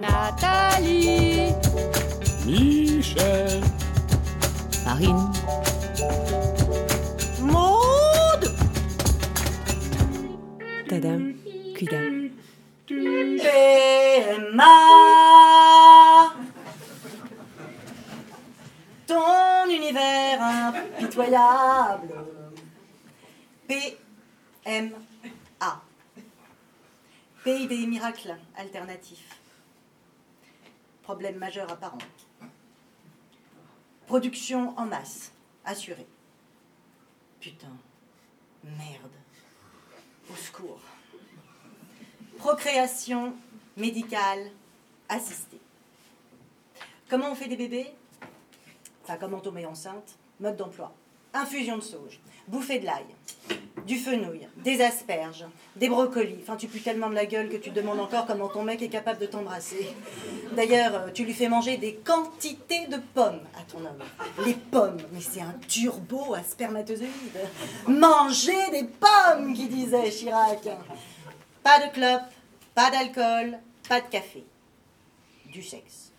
Nathalie, Michel, Marine, Maude Tadam, Cuidam. PMA Ton univers impitoyable. PMA. Pays des miracles alternatifs. Problème majeur apparent. Production en masse, assurée. Putain, merde. Au secours. Procréation médicale assistée. Comment on fait des bébés? Enfin, comment on tombe enceinte? Mode d'emploi. Infusion de sauge, bouffée de l'ail, du fenouil, des asperges, des brocolis. Enfin, tu pues tellement de la gueule que tu te demandes encore comment ton mec est capable de t'embrasser. D'ailleurs, euh, tu lui fais manger des quantités de pommes à ton homme. Les pommes, mais c'est un turbo à spermatozoïdes. Manger des pommes, qui disait Chirac. Pas de clope, pas d'alcool, pas de café. Du sexe.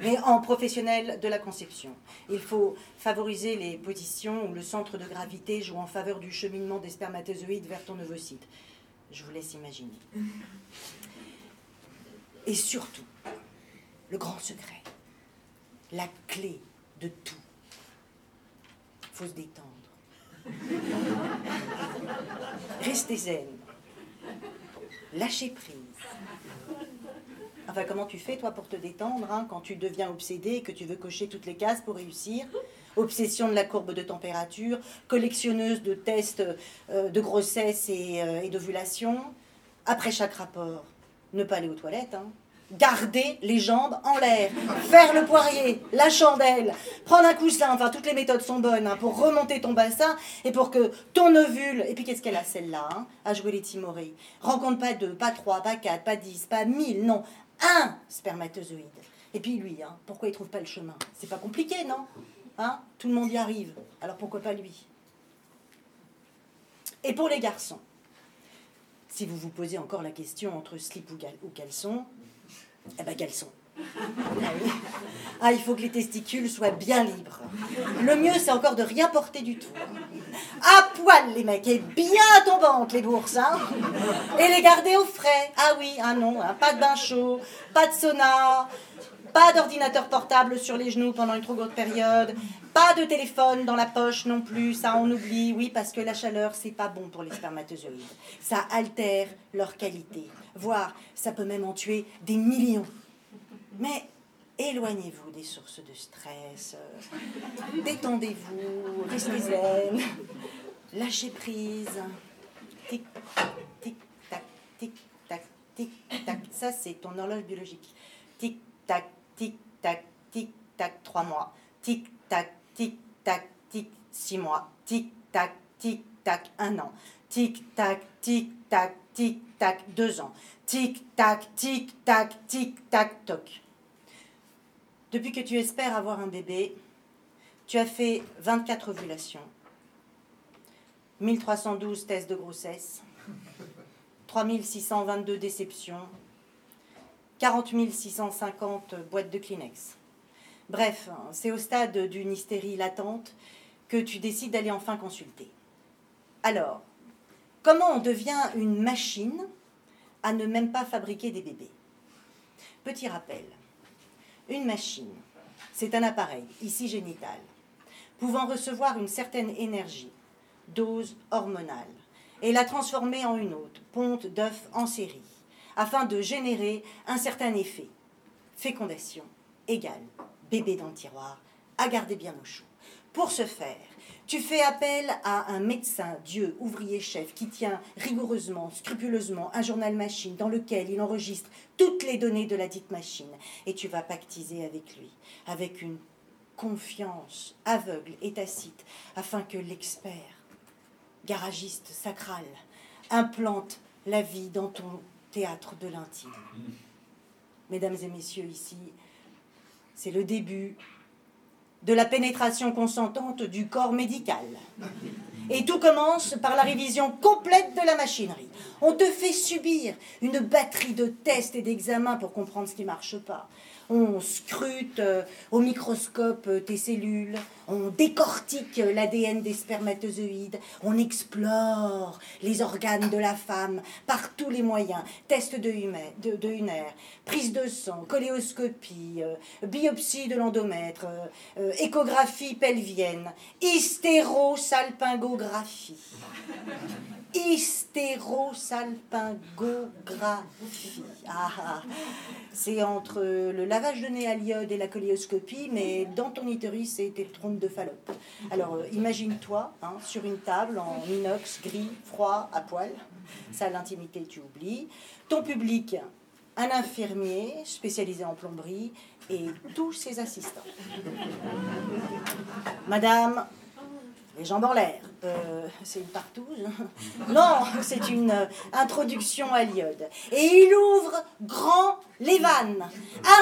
Mais en professionnel de la conception. Il faut favoriser les positions où le centre de gravité joue en faveur du cheminement des spermatozoïdes vers ton ovocyte. Je vous laisse imaginer. Et surtout, le grand secret, la clé de tout. faut se détendre. Restez zen. Lâchez prise. Enfin, comment tu fais, toi, pour te détendre, hein, quand tu deviens obsédé et que tu veux cocher toutes les cases pour réussir? Obsession de la courbe de température, collectionneuse de tests euh, de grossesse et, euh, d'ovulation. Après chaque rapport, ne pas aller aux toilettes, hein. Garder les jambes en l'air, faire le poirier, la chandelle, prendre un coussin, enfin toutes les méthodes sont bonnes hein, pour remonter ton bassin et pour que ton ovule, et puis qu'est-ce qu'elle a celle-là, à jouer les timorés? Rencontre pas deux, pas trois, pas quatre, pas dix, pas mille, non, un spermatozoïde. Et puis lui, hein, pourquoi il trouve pas le chemin? C'est pas compliqué, non? Hein? Tout le monde y arrive. Alors pourquoi pas lui? Et pour les garçons, si vous vous posez encore la question entre slip ou, gal- ou caleçon, eh ben caleçon. Ah il faut que les testicules soient bien libres. Le mieux, c'est encore de rien porter du tout. À poil, les mecs, et bien tombantes, les bourses, hein. Et les garder au frais. Ah oui, ah non, hein, pas de bain chaud, pas de sauna, pas d'ordinateur portable sur les genoux pendant une trop courte période, pas de téléphone dans la poche non plus, ça on oublie, oui, parce que la chaleur, c'est pas bon pour les spermatozoïdes. Ça altère leur qualité, voire ça peut même en tuer des millions. Mais éloignez-vous des sources de stress, euh, détendez-vous, restez zen, lâchez prise. Tic, tic, tac, tic, tac, tic, tac. Ça, c'est ton horloge biologique. Tic, tac, tic, tac, tic, tac, trois mois. Tic, tac, tic, tac, tic, six mois. Tic, tac, tic, tac, un an. Tic, tac, tic, tac, tic, tac, deux ans. Tic, tac, tic, tac, tic, tac, toc. Depuis que tu espères avoir un bébé, tu as fait 24 ovulations, 1312 tests de grossesse, 3622 déceptions, 40 650 boîtes de Kleenex. Bref, c'est au stade d'une hystérie latente que tu décides d'aller enfin consulter. Alors, comment on devient une machine à ne même pas fabriquer des bébés? Petit rappel, une machine, c'est un appareil, ici génital, pouvant recevoir une certaine énergie, dose hormonale, et la transformer en une autre, ponte d'œuf en série, afin de générer un certain effet. Fécondation égale bébé dans le tiroir, à garder bien au chaud. Pour ce faire, tu fais appel à un médecin, Dieu, ouvrier-chef, qui tient rigoureusement, scrupuleusement un journal machine dans lequel il enregistre toutes les données de la dite machine. Et tu vas pactiser avec lui, avec une confiance aveugle et tacite, afin que l'expert, garagiste sacral, implante la vie dans ton théâtre de l'intime. Mesdames et messieurs, ici, c'est le début de la pénétration consentante du corps médical. Et tout commence par la révision complète de la machinerie. On te fait subir une batterie de tests et d'examens pour comprendre ce qui ne marche pas. On scrute euh, au microscope euh, tes cellules, on décortique l'ADN des spermatozoïdes, on explore les organes de la femme par tous les moyens. Test de, de, de prise de sang, coléoscopie, euh, biopsie de l'endomètre, échographie pelvienne, hystérosalpingographie hystérosalpingographie. Ah, ah, c'est entre le lavage de nez à l'iode et la coléoscopie, mais dans ton utérus, c'est tes trompes de Fallope. Alors, euh, imagine-toi hein, sur une table en inox, gris, froid, à poil. Ça, l'intimité, tu oublies. Ton public, un infirmier spécialisé en plomberie et tous ses assistants. Madame, les jambes en l'air. Euh, c'est une partouze Non, c'est une euh, introduction à l'iode. Et il ouvre grand les vannes.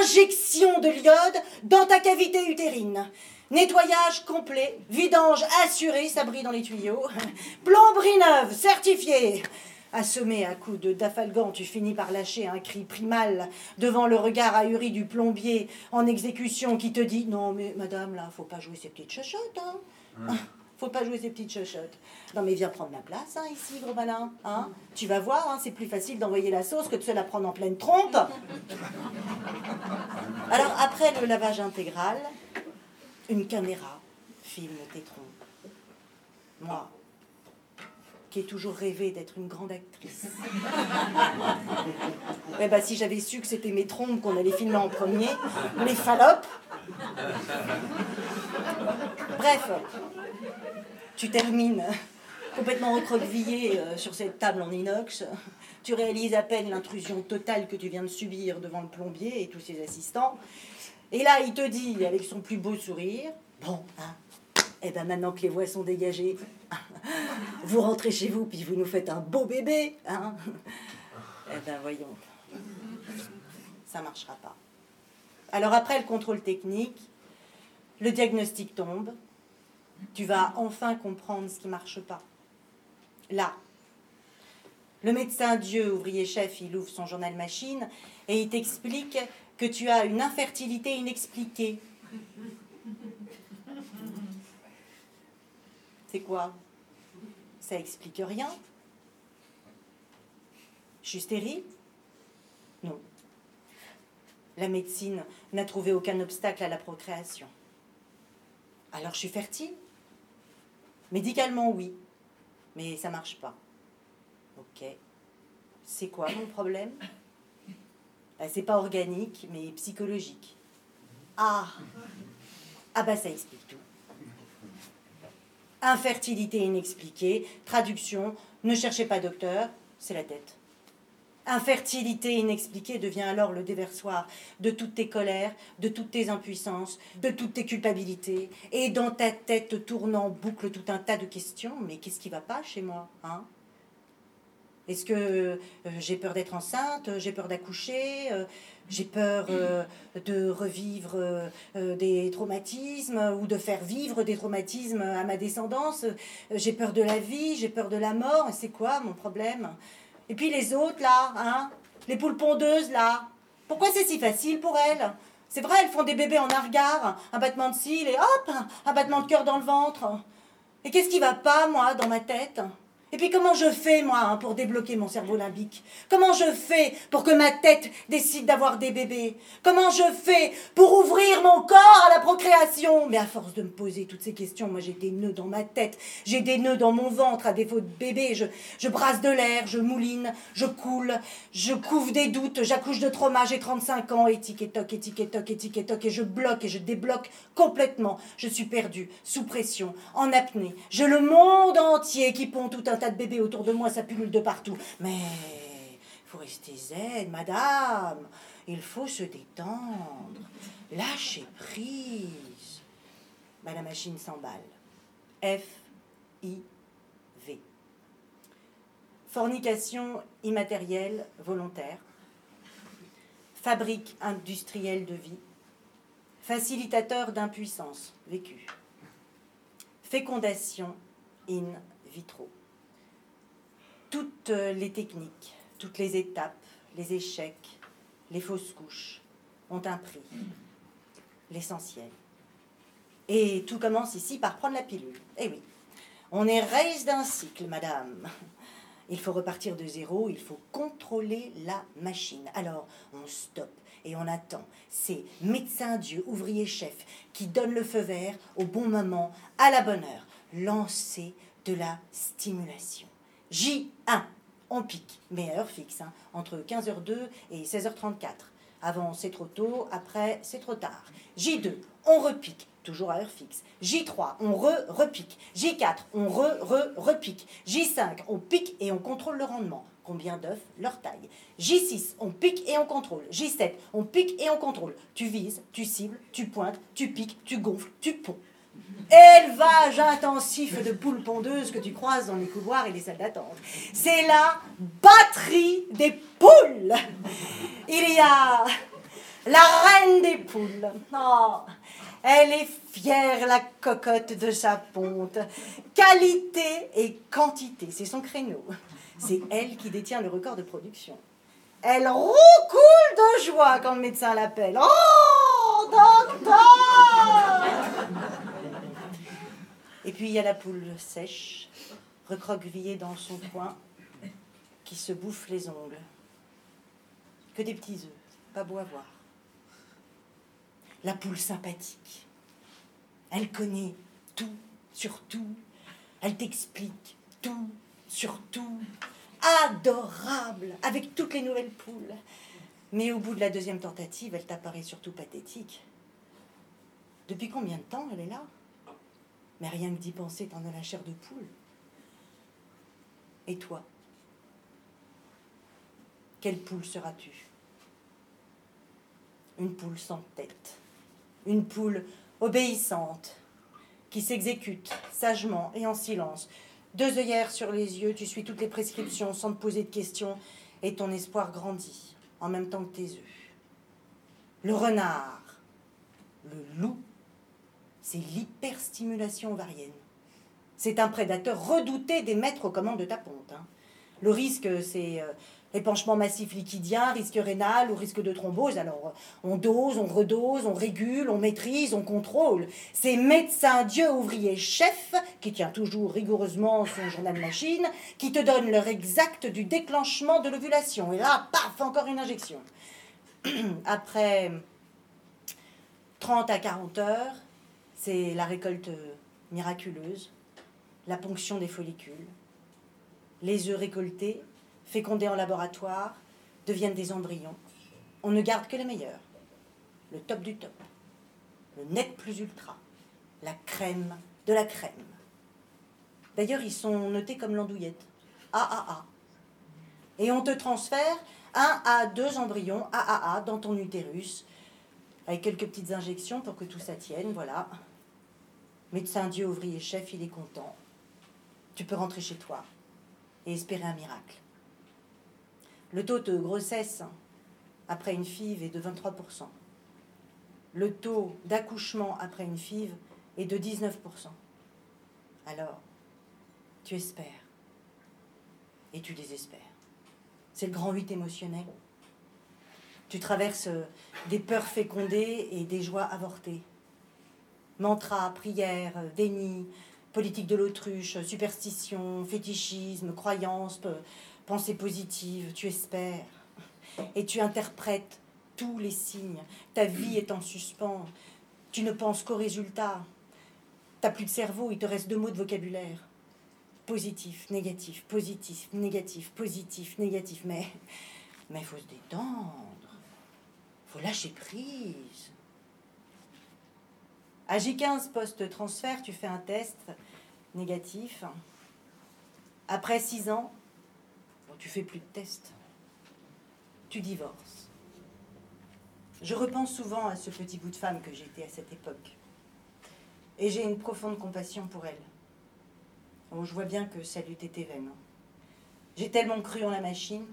Injection de l'iode dans ta cavité utérine. Nettoyage complet, vidange assuré, ça brille dans les tuyaux. Plomberie neuve, certifiée. Assommé à coups de dafalgan, tu finis par lâcher un cri primal devant le regard ahuri du plombier en exécution qui te dit Non, mais madame, là, faut pas jouer ces petites chachottes, hein faut pas jouer ces petites chuchotes. Non mais viens prendre la place hein, ici, gros malin. Hein tu vas voir, hein, c'est plus facile d'envoyer la sauce que de se la prendre en pleine trompe. Alors après le lavage intégral, une caméra filme tes trompes. Moi, qui ai toujours rêvé d'être une grande actrice. eh ben, si j'avais su que c'était mes trompes qu'on allait filmer en premier, les falopes. Bref, tu termines complètement recroquevillé euh, sur cette table en inox. Tu réalises à peine l'intrusion totale que tu viens de subir devant le plombier et tous ses assistants. Et là, il te dit, avec son plus beau sourire, bon, hein, eh ben maintenant que les voix sont dégagées, vous rentrez chez vous, puis vous nous faites un beau bébé, hein. Eh ben voyons, ça marchera pas. Alors après le contrôle technique, le diagnostic tombe, tu vas enfin comprendre ce qui ne marche pas. Là, le médecin Dieu, ouvrier-chef, il ouvre son journal machine et il t'explique que tu as une infertilité inexpliquée. C'est quoi? Ça explique rien? Je suis stérile Non. La médecine n'a trouvé aucun obstacle à la procréation. Alors je suis fertile? Médicalement, oui, mais ça marche pas. Ok. C'est quoi mon problème? Ben, C'est pas organique, mais psychologique. Ah Ah bah ça explique tout. Infertilité inexpliquée, traduction, ne cherchez pas docteur, c'est la tête. Infertilité inexpliquée devient alors le déversoir de toutes tes colères, de toutes tes impuissances, de toutes tes culpabilités. Et dans ta tête tourne en boucle tout un tas de questions. Mais qu'est-ce qui va pas chez moi hein? Est-ce que euh, j'ai peur d'être enceinte J'ai peur d'accoucher euh, J'ai peur euh, de revivre des traumatismes ou de faire vivre des traumatismes à ma descendance? J'ai peur de la vie J'ai peur de la mort C'est quoi mon problème? Et puis les autres, là, hein Les poules pondeuses, là. Pourquoi c'est si facile pour elles? C'est vrai, elles font des bébés en argard, un battement de cils et hop, un battement de cœur dans le ventre. Et qu'est-ce qui va pas, moi, dans ma tête? Et puis comment je fais, moi, hein, pour débloquer mon cerveau limbique? Comment je fais pour que ma tête décide d'avoir des bébés? Comment je fais pour ouvrir mon corps à la procréation? Mais à force de me poser toutes ces questions, moi j'ai des nœuds dans ma tête, j'ai des nœuds dans mon ventre à défaut de bébé, je, brasse de l'air, je mouline, je coule, je couvre des doutes, j'accouche de trauma, j'ai 35 ans, et tic et toc, et et et je bloque et je débloque complètement. Je suis perdue, sous pression, en apnée. Je le monde entier qui pond tout un tas de bébés autour de moi, ça pullule de partout. Mais il faut rester zen, madame. Il faut se détendre. Lâcher prise. La machine s'emballe. F, I, V. Fornication immatérielle volontaire. Fabrique industrielle de vie. Facilitateur d'impuissance vécue. Fécondation in vitro. Toutes les techniques, toutes les étapes, les échecs, les fausses couches ont un prix. L'essentiel. Et tout commence ici par prendre la pilule. Eh oui, on est raise d'un cycle, madame. Il faut repartir de zéro, il faut contrôler la machine. Alors, on stoppe et on attend. C'est médecin Dieu, ouvrier chef, qui donne le feu vert au bon moment, à la bonne heure. Lancer de la stimulation. J1, on pique, mais à heure fixe, hein, entre 15h02 et 16h34. Avant, c'est trop tôt, après, c'est trop tard. J2, on repique, toujours à heure fixe. J3, on re-repique. J4, on re-re-repique. J5, on pique et on contrôle le rendement. Combien d'œufs Leur taille. J6, on pique et on contrôle. J7, on pique et on contrôle. Tu vises, tu cibles, tu pointes, tu piques, tu gonfles, tu ponds. Élevage intensif de poules pondeuses que tu croises dans les couloirs et les salles d'attente. C'est la batterie des poules. Il y a la reine des poules. Elle est fière, la cocotte de sa ponte. Qualité et quantité, c'est son créneau. C'est elle qui détient le record de production. Elle roucoule de joie quand le médecin l'appelle. Oh, docteur Et puis il y a la poule sèche, recroquevillée dans son coin, qui se bouffe les ongles. Que des petits œufs, pas beau à voir. La poule sympathique. Elle connaît tout sur tout. Elle t'explique tout sur tout. Adorable, avec toutes les nouvelles poules. Mais au bout de la deuxième tentative, elle t'apparaît surtout pathétique. Depuis combien de temps elle est là? Mais rien que d'y penser, t'en as la chair de poule. Et toi? Quelle poule seras-tu? Une poule sans tête. Une poule obéissante, qui s'exécute sagement et en silence. Deux œillères sur les yeux, tu suis toutes les prescriptions sans te poser de questions, et ton espoir grandit en même temps que tes œufs. Le renard, le loup, c'est l'hyperstimulation ovarienne. C'est un prédateur redouté des maîtres aux commandes de ta ponte. Hein. Le risque, c'est euh, épanchement massif liquidien, risque rénal ou risque de thrombose. Alors, on dose, on redose, on régule, on maîtrise, on contrôle. C'est médecin, Dieu, ouvrier, chef, qui tient toujours rigoureusement son journal machine, qui te donne l'heure exacte du déclenchement de l'ovulation. Et là, paf, encore une injection. Après 30 à 40 heures, c'est la récolte miraculeuse, la ponction des follicules, les œufs récoltés, fécondés en laboratoire, deviennent des embryons. On ne garde que les meilleurs. Le top du top. Le net plus ultra. La crème de la crème. D'ailleurs, ils sont notés comme l'andouillette. AAA. Et on te transfère un à deux embryons AAA dans ton utérus, avec quelques petites injections pour que tout ça tienne, voilà. Médecin Dieu, ouvrier, chef, il est content. Tu peux rentrer chez toi et espérer un miracle. Le taux de grossesse après une FIV est de 23%. Le taux d'accouchement après une FIV est de 19%. Alors, tu espères et tu désespères. C'est le grand 8 émotionnel. Tu traverses des peurs fécondées et des joies avortées. Mantra, prière, déni, politique de l'autruche, superstition, fétichisme, croyance, pensée positive, tu espères et tu interprètes tous les signes. Ta vie est en suspens. Tu ne penses qu'au résultat. T'as plus de cerveau, il te reste deux mots de vocabulaire. Positif, négatif, positif, négatif, positif, négatif. Mais mais faut se détendre. Faut lâcher prise. À J15 post-transfert, tu fais un test négatif. Après six ans, tu fais plus de tests. Tu divorces. Je repense souvent à ce petit bout de femme que j'étais à cette époque. Et j'ai une profonde compassion pour elle. Je vois bien que ça lui était vaine. J'ai tellement cru en la machine.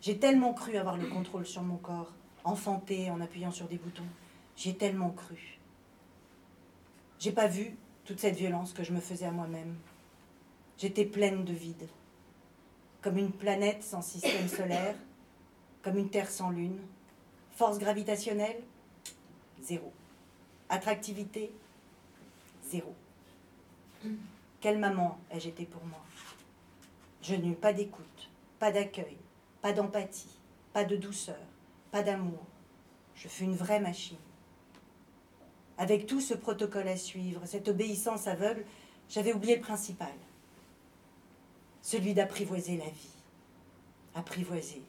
J'ai tellement cru avoir le contrôle sur mon corps, enfanté en appuyant sur des boutons. J'ai tellement cru. J'ai pas vu toute cette violence que je me faisais à moi-même. J'étais pleine de vide. comme une planète sans système solaire, comme une Terre sans lune. Force gravitationnelle Zéro. Attractivité Zéro. Quelle maman ai-je été pour moi? Je n'eus pas d'écoute, pas d'accueil, pas d'empathie, pas de douceur, pas d'amour. Je fus une vraie machine. Avec tout ce protocole à suivre, cette obéissance aveugle, j'avais oublié le principal, celui d'apprivoiser la vie. Apprivoiser.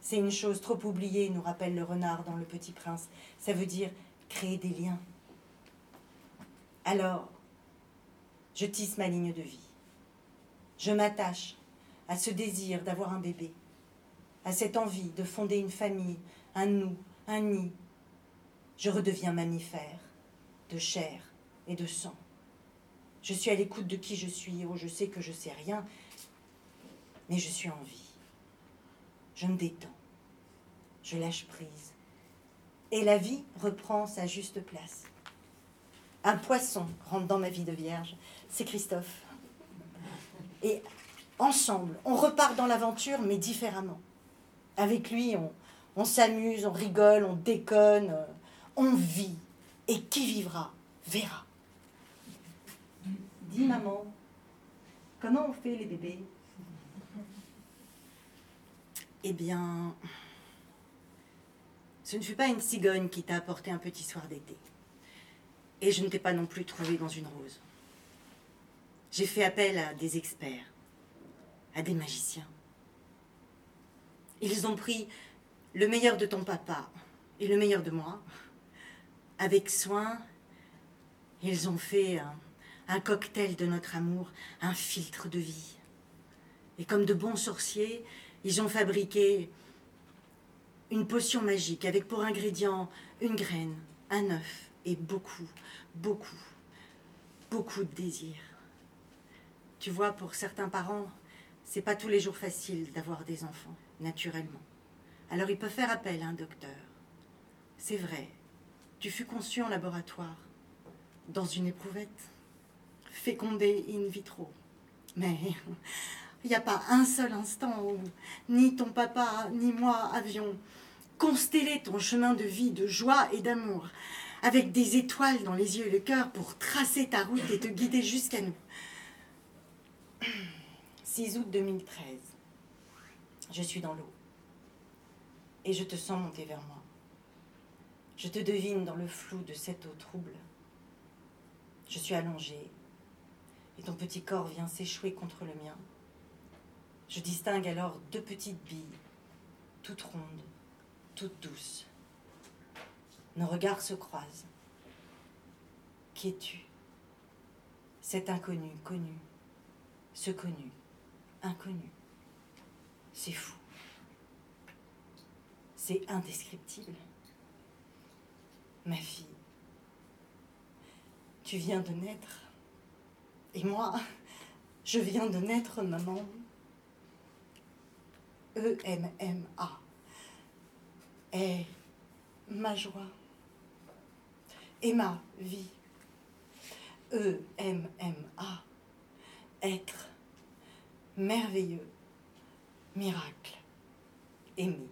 C'est une chose trop oubliée, nous rappelle le renard dans Le Petit Prince. Ça veut dire créer des liens. Alors, je tisse ma ligne de vie. Je m'attache à ce désir d'avoir un bébé, à cette envie de fonder une famille, un nous, un nid. Je redeviens mammifère, de chair et de sang. Je suis à l'écoute de qui je suis. Oh, je sais que je sais rien, mais je suis en vie. Je me détends. Je lâche prise. Et la vie reprend sa juste place. Un poisson rentre dans ma vie de vierge. C'est Christophe. Et ensemble, on repart dans l'aventure, mais différemment. Avec lui, on, on s'amuse, on rigole, on déconne, on vit. Et qui vivra, verra. Dis maman, comment on fait les bébés? Eh bien, ce ne fut pas une cigogne qui t'a apporté un petit soir d'été. Et je ne t'ai pas non plus trouvé dans une rose. J'ai fait appel à des experts, à des magiciens. Ils ont pris le meilleur de ton papa et le meilleur de moi. Avec soin, ils ont fait un, un cocktail de notre amour, un filtre de vie. Et comme de bons sorciers, ils ont fabriqué une potion magique avec pour ingrédient une graine, un œuf et beaucoup, beaucoup, beaucoup de désir. Tu vois, pour certains parents, c'est pas tous les jours facile d'avoir des enfants, naturellement. Alors ils peuvent faire appel à un docteur. C'est vrai, tu fus conçu en laboratoire, dans une éprouvette, fécondé in vitro. Mais il n'y a pas un seul instant où ni ton papa ni moi avions constellé ton chemin de vie de joie et d'amour, avec des étoiles dans les yeux et le cœur pour tracer ta route et te guider jusqu'à nous. 6 août 2013. Je suis dans l'eau. Et je te sens monter vers moi. Je te devine dans le flou de cette eau trouble. Je suis allongée, et ton petit corps vient s'échouer contre le mien. Je distingue alors deux petites billes, toutes rondes, toutes douces. Nos regards se croisent. Qui es-tu? Cet inconnu connu, ce connu, inconnu. C'est fou. C'est indescriptible. Ma fille, tu viens de naître. Et moi, je viens de naître, maman. E-M-M-A. Est ma joie. Et ma vie. E-M-M-A. Être merveilleux, miracle, aimé.